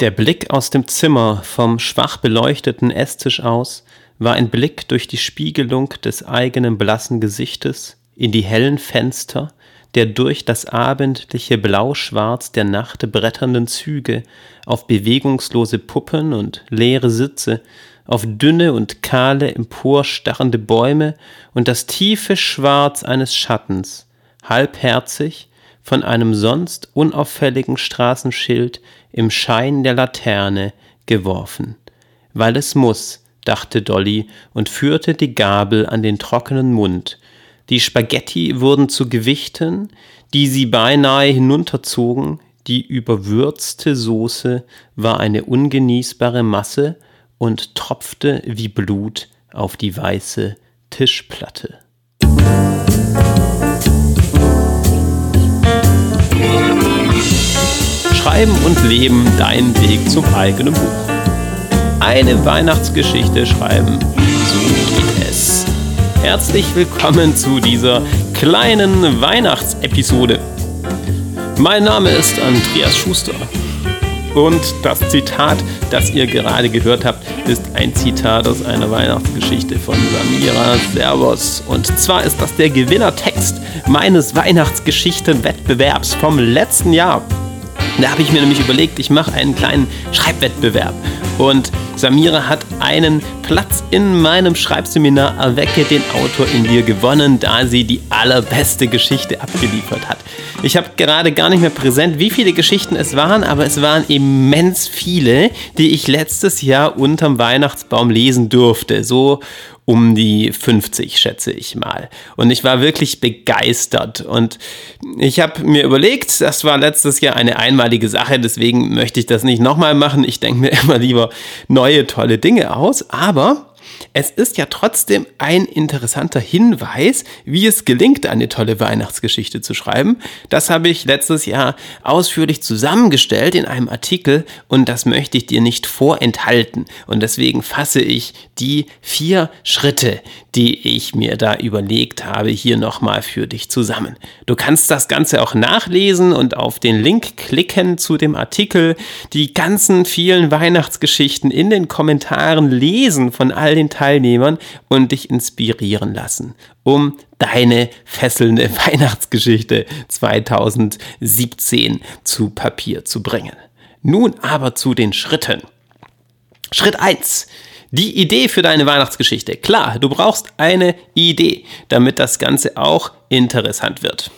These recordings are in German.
Der Blick aus dem Zimmer vom schwach beleuchteten Esstisch aus war ein Blick durch die Spiegelung des eigenen blassen Gesichtes in die hellen Fenster der durch das abendliche Blauschwarz der Nacht bretternden Züge auf bewegungslose Puppen und leere Sitze, auf dünne und kahle emporstarrende Bäume und das tiefe Schwarz eines Schattens, halbherzig von einem sonst unauffälligen Straßenschild im Schein der Laterne geworfen. Weil es muss, dachte Dolly und führte die Gabel an den trockenen Mund. Die Spaghetti wurden zu Gewichten, die sie beinahe hinunterzogen, die überwürzte Soße war eine ungenießbare Masse und tropfte wie Blut auf die weiße Tischplatte. Schreiben und Leben, dein Weg zum eigenen Buch. Eine Weihnachtsgeschichte schreiben, so geht es. Herzlich willkommen zu dieser kleinen Weihnachtsepisode. Mein Name ist Andreas Schuster und das Zitat, das ihr gerade gehört habt, ist ein Zitat aus einer Weihnachtsgeschichte von Samira Servos. Und zwar ist das der Gewinnertext meines Weihnachtsgeschichtenwettbewerbs vom letzten Jahr. Da habe ich mir nämlich überlegt, ich mache einen kleinen Schreibwettbewerb. Und Samira hat einen Platz in meinem Schreibseminar Erwecke den Autor in dir gewonnen, da sie die allerbeste Geschichte abgeliefert hat. Ich habe gerade gar nicht mehr präsent, wie viele Geschichten es waren, aber es waren immens viele, die ich letztes Jahr unterm Weihnachtsbaum lesen durfte. So um die 50, schätze ich mal. Und ich war wirklich begeistert. Und ich habe mir überlegt, das war letztes Jahr eine einmalige Sache, deswegen möchte ich das nicht nochmal machen. Ich denke mir immer lieber neue, tolle Dinge aus. Aber es ist ja trotzdem ein interessanter Hinweis, wie es gelingt, eine tolle Weihnachtsgeschichte zu schreiben. Das habe ich letztes Jahr ausführlich zusammengestellt in einem Artikel und das möchte ich dir nicht vorenthalten. Und deswegen fasse ich die vier Schritte, die ich mir da überlegt habe, hier nochmal für dich zusammen. Du kannst das Ganze auch nachlesen und auf den Link klicken zu dem Artikel, die ganzen vielen Weihnachtsgeschichten in den Kommentaren lesen von all den Teilnehmern und dich inspirieren lassen, um deine fesselnde Weihnachtsgeschichte 2017 zu Papier zu bringen. Nun aber zu den Schritten. Schritt 1. Die Idee für deine Weihnachtsgeschichte. Klar, du brauchst eine Idee, damit das Ganze auch interessant wird.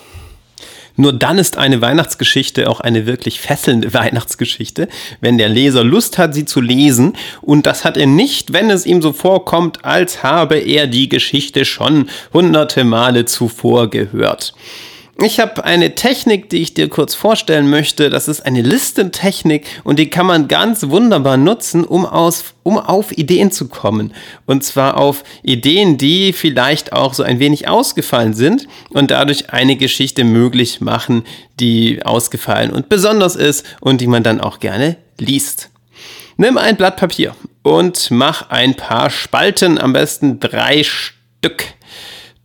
Nur dann ist eine Weihnachtsgeschichte auch eine wirklich fesselnde Weihnachtsgeschichte, wenn der Leser Lust hat, sie zu lesen. Und das hat er nicht, wenn es ihm so vorkommt, als habe er die Geschichte schon hunderte Male zuvor gehört. Ich habe eine Technik, die ich dir kurz vorstellen möchte. Das ist eine Listentechnik und die kann man ganz wunderbar nutzen, um, aus, um auf Ideen zu kommen. Und zwar auf Ideen, die vielleicht auch so ein wenig ausgefallen sind und dadurch eine Geschichte möglich machen, die ausgefallen und besonders ist und die man dann auch gerne liest. Nimm ein Blatt Papier und mach ein paar Spalten, am besten drei Stück.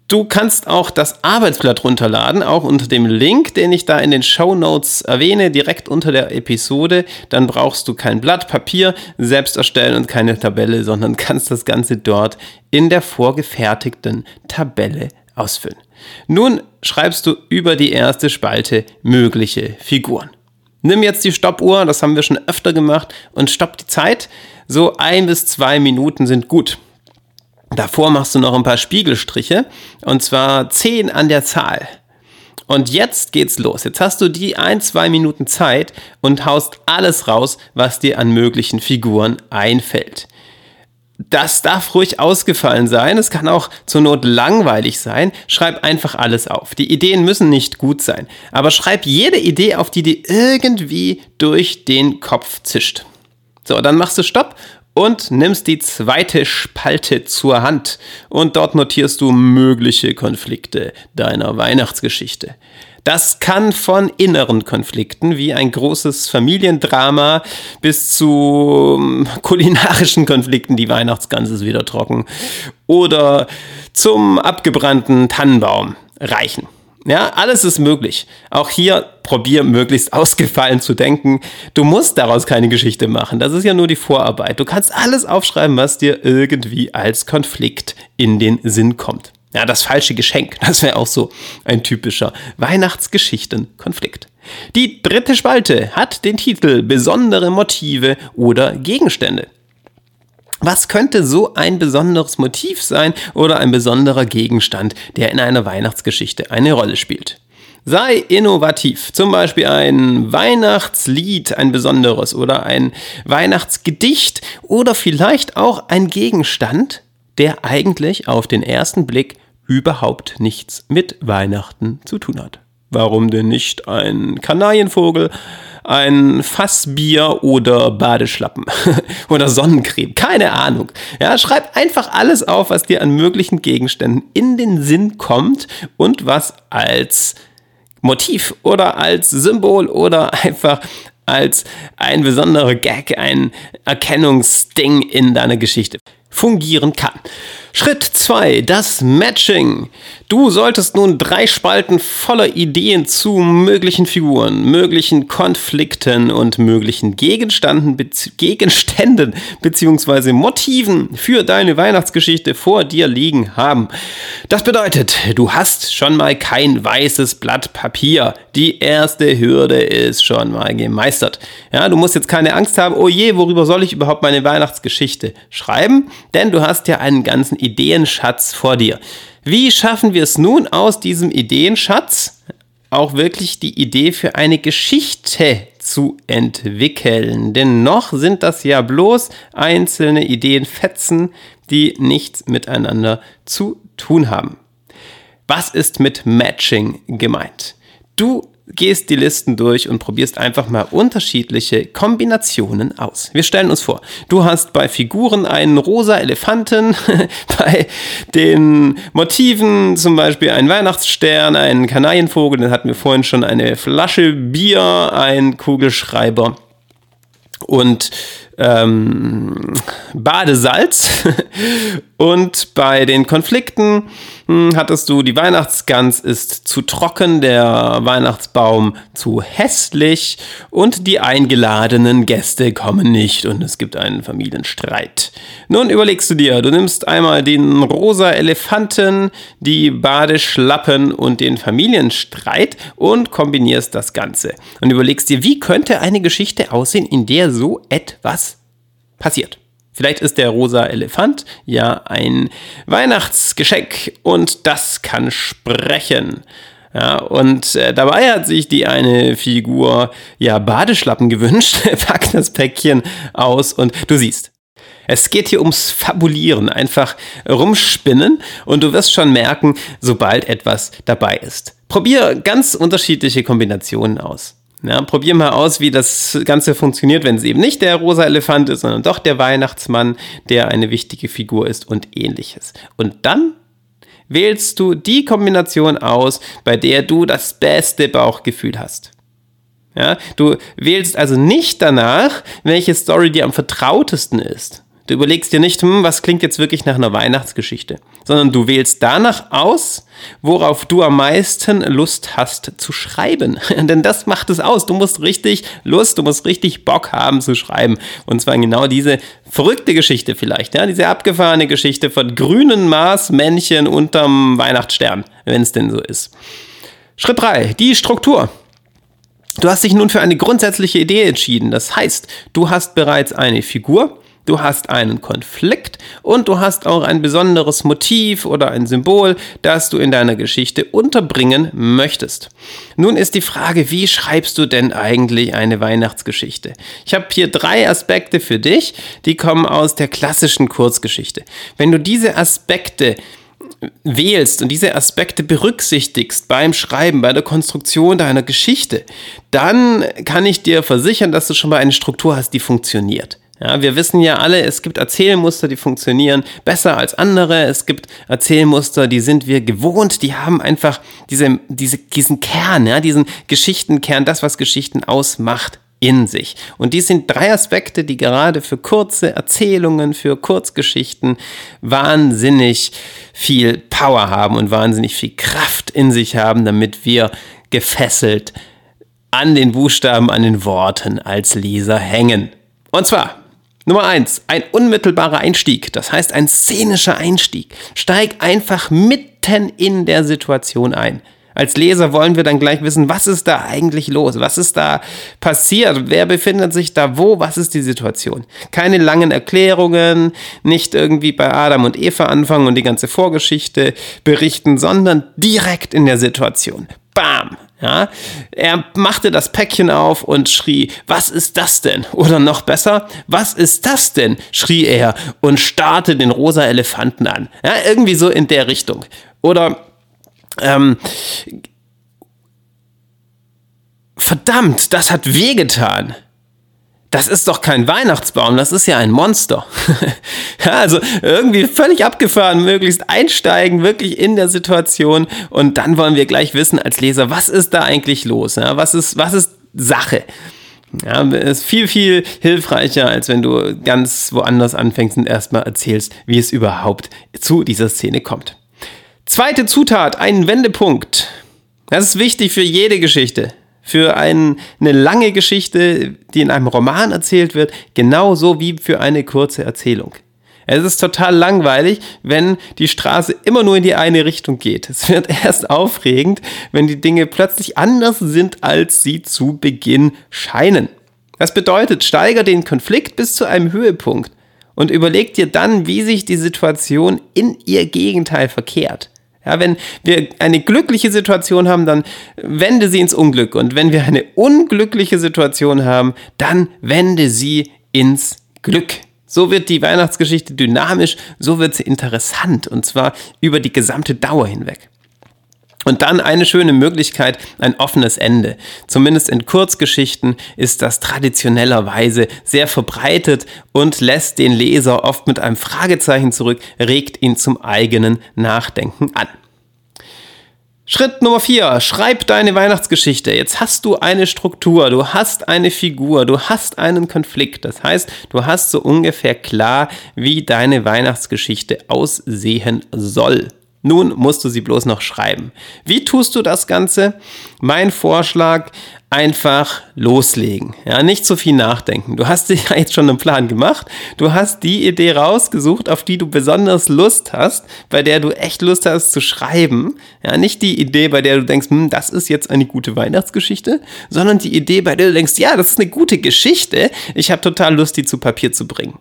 Du kannst auch das Arbeitsblatt runterladen, auch unter dem Link, den ich da in den Show Notes erwähne, direkt unter der Episode. Dann brauchst du kein Blatt Papier selbst erstellen und keine Tabelle, sondern kannst das Ganze dort in der vorgefertigten Tabelle ausfüllen. Nun schreibst du über die erste Spalte mögliche Figuren. Nimm jetzt die Stoppuhr, das haben wir schon öfter gemacht, und stopp die Zeit. So ein bis zwei Minuten sind gut. Davor machst du noch ein paar Spiegelstriche und zwar 10 an der Zahl. Und jetzt geht's los. Jetzt hast du die ein, zwei Minuten Zeit und haust alles raus, was dir an möglichen Figuren einfällt. Das darf ruhig ausgefallen sein. Es kann auch zur Not langweilig sein. Schreib einfach alles auf. Die Ideen müssen nicht gut sein. Aber schreib jede Idee auf, die dir irgendwie durch den Kopf zischt. So, dann machst du Stopp und nimmst die zweite Spalte zur Hand und dort notierst du mögliche Konflikte deiner Weihnachtsgeschichte. Das kann von inneren Konflikten wie ein großes Familiendrama bis zu ähm, kulinarischen Konflikten, die Weihnachtsgans ist wieder trocken, oder zum abgebrannten Tannenbaum reichen. Ja, alles ist möglich. Auch hier probier möglichst ausgefallen zu denken. Du musst daraus keine Geschichte machen. Das ist ja nur die Vorarbeit. Du kannst alles aufschreiben, was dir irgendwie als Konflikt in den Sinn kommt. Ja, das falsche Geschenk, das wäre auch so ein typischer Weihnachtsgeschichten-Konflikt. Die dritte Spalte hat den Titel Besondere Motive oder Gegenstände. Was könnte so ein besonderes Motiv sein oder ein besonderer Gegenstand, der in einer Weihnachtsgeschichte eine Rolle spielt? Sei innovativ, zum Beispiel ein Weihnachtslied, ein besonderes oder ein Weihnachtsgedicht oder vielleicht auch ein Gegenstand, der eigentlich auf den ersten Blick überhaupt nichts mit Weihnachten zu tun hat. Warum denn nicht ein Kanarienvogel, ein Fassbier oder Badeschlappen oder Sonnencreme? Keine Ahnung. Ja, schreib einfach alles auf, was dir an möglichen Gegenständen in den Sinn kommt und was als Motiv oder als Symbol oder einfach als ein besonderer Gag, ein Erkennungsding in deiner Geschichte fungieren kann. Schritt 2, das Matching. Du solltest nun drei Spalten voller Ideen zu möglichen Figuren, möglichen Konflikten und möglichen Gegenständen, bezieh Gegenständen bzw. Motiven für deine Weihnachtsgeschichte vor dir liegen haben. Das bedeutet, du hast schon mal kein weißes Blatt Papier. Die erste Hürde ist schon mal gemeistert. Ja, du musst jetzt keine Angst haben, oh je, worüber soll ich überhaupt meine Weihnachtsgeschichte schreiben? Denn du hast ja einen ganzen Ideenschatz vor dir. Wie schaffen wir es nun aus diesem Ideenschatz auch wirklich die Idee für eine Geschichte zu entwickeln? Denn noch sind das ja bloß einzelne Ideenfetzen, die nichts miteinander zu tun haben. Was ist mit Matching gemeint? Du gehst die Listen durch und probierst einfach mal unterschiedliche Kombinationen aus. Wir stellen uns vor, du hast bei Figuren einen rosa Elefanten, bei den Motiven zum Beispiel einen Weihnachtsstern, einen Kanarienvogel, den hatten wir vorhin schon, eine Flasche Bier, ein Kugelschreiber und ähm, Badesalz. und bei den Konflikten hm, hattest du, die Weihnachtsgans ist zu trocken, der Weihnachtsbaum zu hässlich und die eingeladenen Gäste kommen nicht und es gibt einen Familienstreit. Nun überlegst du dir, du nimmst einmal den rosa Elefanten, die Badeschlappen und den Familienstreit und kombinierst das Ganze. Und überlegst dir, wie könnte eine Geschichte aussehen, in der so etwas passiert. Vielleicht ist der rosa Elefant ja ein Weihnachtsgeschenk und das kann sprechen. Ja, und äh, dabei hat sich die eine Figur ja Badeschlappen gewünscht, packt das Päckchen aus und du siehst. Es geht hier ums Fabulieren, einfach rumspinnen und du wirst schon merken, sobald etwas dabei ist. Probier ganz unterschiedliche Kombinationen aus. Ja, probier mal aus, wie das Ganze funktioniert, wenn es eben nicht der rosa Elefant ist, sondern doch der Weihnachtsmann, der eine wichtige Figur ist und ähnliches. Und dann wählst du die Kombination aus, bei der du das beste Bauchgefühl hast. Ja, du wählst also nicht danach, welche Story dir am vertrautesten ist. Du überlegst dir nicht, hm, was klingt jetzt wirklich nach einer Weihnachtsgeschichte, sondern du wählst danach aus, worauf du am meisten Lust hast zu schreiben. Denn das macht es aus. Du musst richtig Lust, du musst richtig Bock haben zu schreiben. Und zwar genau diese verrückte Geschichte vielleicht, ja, diese abgefahrene Geschichte von grünen Marsmännchen unterm Weihnachtsstern, wenn es denn so ist. Schritt 3, die Struktur. Du hast dich nun für eine grundsätzliche Idee entschieden. Das heißt, du hast bereits eine Figur, Du hast einen Konflikt und du hast auch ein besonderes Motiv oder ein Symbol, das du in deiner Geschichte unterbringen möchtest. Nun ist die Frage, wie schreibst du denn eigentlich eine Weihnachtsgeschichte? Ich habe hier drei Aspekte für dich, die kommen aus der klassischen Kurzgeschichte. Wenn du diese Aspekte wählst und diese Aspekte berücksichtigst beim Schreiben, bei der Konstruktion deiner Geschichte, dann kann ich dir versichern, dass du schon mal eine Struktur hast, die funktioniert. Ja, wir wissen ja alle, es gibt Erzählmuster, die funktionieren besser als andere. Es gibt Erzählmuster, die sind wir gewohnt, die haben einfach diese, diese, diesen Kern, ja, diesen Geschichtenkern, das, was Geschichten ausmacht. in sich. Und dies sind drei Aspekte, die gerade für kurze Erzählungen, für Kurzgeschichten wahnsinnig viel Power haben und wahnsinnig viel Kraft in sich haben, damit wir gefesselt an den Buchstaben, an den Worten als Leser hängen. Und zwar Nummer eins, ein unmittelbarer Einstieg, das heißt ein szenischer Einstieg. Steig einfach mitten in der Situation ein. Als Leser wollen wir dann gleich wissen, was ist da eigentlich los? Was ist da passiert? Wer befindet sich da wo? Was ist die Situation? Keine langen Erklärungen, nicht irgendwie bei Adam und Eva anfangen und die ganze Vorgeschichte berichten, sondern direkt in der Situation. Bam! Ja, er machte das Päckchen auf und schrie, was ist das denn? Oder noch besser, was ist das denn? schrie er und starrte den rosa Elefanten an. Ja, irgendwie so in der Richtung. Oder ähm, verdammt, das hat wehgetan. Das ist doch kein Weihnachtsbaum, das ist ja ein Monster. also irgendwie völlig abgefahren, möglichst einsteigen, wirklich in der Situation und dann wollen wir gleich wissen als Leser, was ist da eigentlich los? Ja, was, ist, was ist Sache? Ja, ist viel, viel hilfreicher, als wenn du ganz woanders anfängst und erstmal erzählst, wie es überhaupt zu dieser Szene kommt. Zweite Zutat, ein Wendepunkt. Das ist wichtig für jede Geschichte. Für ein, eine lange Geschichte, die in einem Roman erzählt wird, genauso wie für eine kurze Erzählung. Es ist total langweilig, wenn die Straße immer nur in die eine Richtung geht. Es wird erst aufregend, wenn die Dinge plötzlich anders sind, als sie zu Beginn scheinen. Das bedeutet, steiger den Konflikt bis zu einem Höhepunkt und überleg dir dann, wie sich die Situation in ihr Gegenteil verkehrt. Ja, wenn wir eine glückliche Situation haben, dann wende sie ins Unglück. Und wenn wir eine unglückliche Situation haben, dann wende sie ins Glück. So wird die Weihnachtsgeschichte dynamisch, so wird sie interessant. Und zwar über die gesamte Dauer hinweg. Und dann eine schöne Möglichkeit, ein offenes Ende. Zumindest in Kurzgeschichten ist das traditionellerweise sehr verbreitet und lässt den Leser oft mit einem Fragezeichen zurück, regt ihn zum eigenen Nachdenken an. Schritt Nummer vier: Schreib deine Weihnachtsgeschichte. Jetzt hast du eine Struktur, du hast eine Figur, du hast einen Konflikt. Das heißt, du hast so ungefähr klar, wie deine Weihnachtsgeschichte aussehen soll. Nun musst du sie bloß noch schreiben. Wie tust du das Ganze? Mein Vorschlag, einfach loslegen. Ja, nicht so viel nachdenken. Du hast dir ja jetzt schon einen Plan gemacht. Du hast die Idee rausgesucht, auf die du besonders Lust hast, bei der du echt Lust hast zu schreiben. Ja, nicht die Idee, bei der du denkst, hm, das ist jetzt eine gute Weihnachtsgeschichte, sondern die Idee, bei der du denkst, ja, das ist eine gute Geschichte. Ich habe total Lust, die zu Papier zu bringen.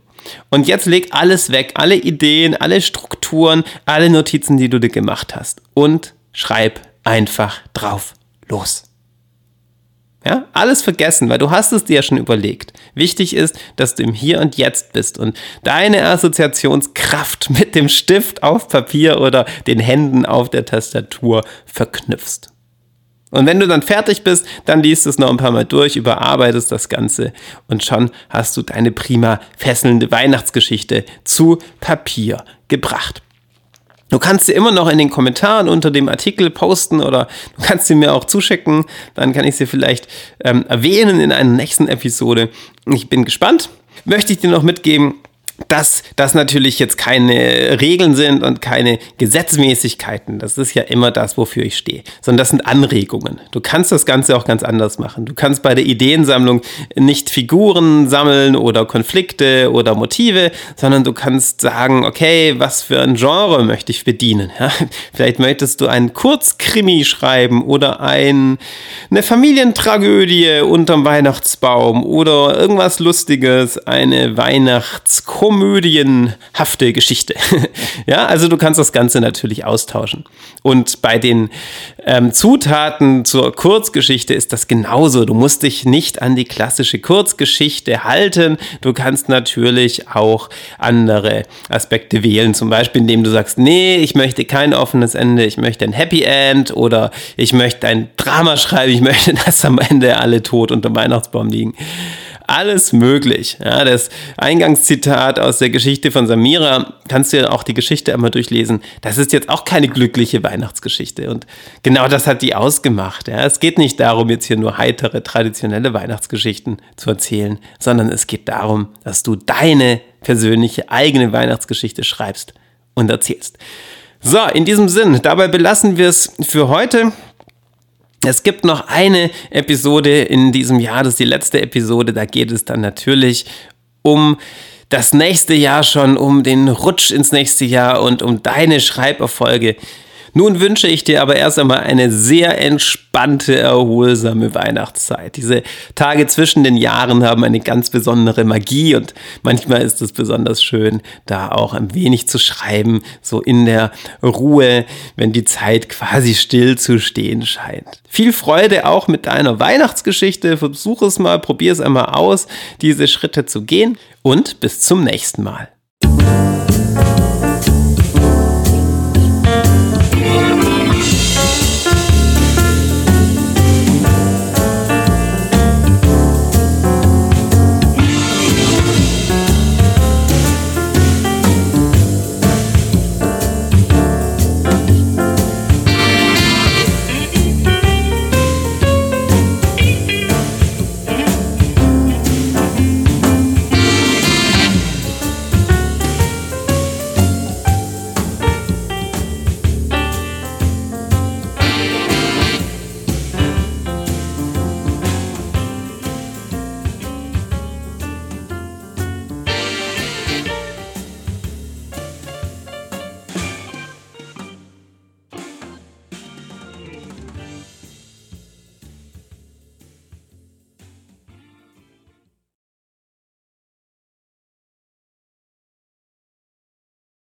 Und jetzt leg alles weg, alle Ideen, alle Strukturen, alle Notizen, die du dir gemacht hast und schreib einfach drauf los. Ja, alles vergessen, weil du hast es dir ja schon überlegt. Wichtig ist, dass du im Hier und Jetzt bist und deine Assoziationskraft mit dem Stift auf Papier oder den Händen auf der Tastatur verknüpfst. Und wenn du dann fertig bist, dann liest es noch ein paar Mal durch, überarbeitest das Ganze und schon hast du deine prima fesselnde Weihnachtsgeschichte zu Papier gebracht. Du kannst sie immer noch in den Kommentaren unter dem Artikel posten oder du kannst sie mir auch zuschicken. Dann kann ich sie vielleicht ähm, erwähnen in einer nächsten Episode. Ich bin gespannt. Möchte ich dir noch mitgeben, dass das natürlich jetzt keine Regeln sind und keine Gesetzmäßigkeiten. Das ist ja immer das, wofür ich stehe. Sondern das sind Anregungen. Du kannst das Ganze auch ganz anders machen. Du kannst bei der Ideensammlung nicht Figuren sammeln oder Konflikte oder Motive, sondern du kannst sagen, okay, was für ein Genre möchte ich bedienen? Ja? Vielleicht möchtest du einen Kurzkrimi schreiben oder ein, eine Familientragödie unterm Weihnachtsbaum oder irgendwas Lustiges, eine Weihnachtskomödie komödienhafte Geschichte. ja, also du kannst das Ganze natürlich austauschen. Und bei den ähm, Zutaten zur Kurzgeschichte ist das genauso. Du musst dich nicht an die klassische Kurzgeschichte halten. Du kannst natürlich auch andere Aspekte wählen. Zum Beispiel, indem du sagst, nee, ich möchte kein offenes Ende, ich möchte ein Happy End oder ich möchte ein Drama schreiben, ich möchte, dass am Ende alle tot unter Weihnachtsbaum liegen. Alles möglich. Ja, das Eingangszitat aus der Geschichte von Samira, kannst du ja auch die Geschichte einmal durchlesen. Das ist jetzt auch keine glückliche Weihnachtsgeschichte. Und genau das hat die ausgemacht. Ja, es geht nicht darum, jetzt hier nur heitere, traditionelle Weihnachtsgeschichten zu erzählen, sondern es geht darum, dass du deine persönliche eigene Weihnachtsgeschichte schreibst und erzählst. So, in diesem Sinn, dabei belassen wir es für heute. Es gibt noch eine Episode in diesem Jahr, das ist die letzte Episode, da geht es dann natürlich um das nächste Jahr schon, um den Rutsch ins nächste Jahr und um deine Schreiberfolge. Nun wünsche ich dir aber erst einmal eine sehr entspannte, erholsame Weihnachtszeit. Diese Tage zwischen den Jahren haben eine ganz besondere Magie und manchmal ist es besonders schön, da auch ein wenig zu schreiben, so in der Ruhe, wenn die Zeit quasi still zu stehen scheint. Viel Freude auch mit deiner Weihnachtsgeschichte. Versuch es mal, probier es einmal aus, diese Schritte zu gehen und bis zum nächsten Mal.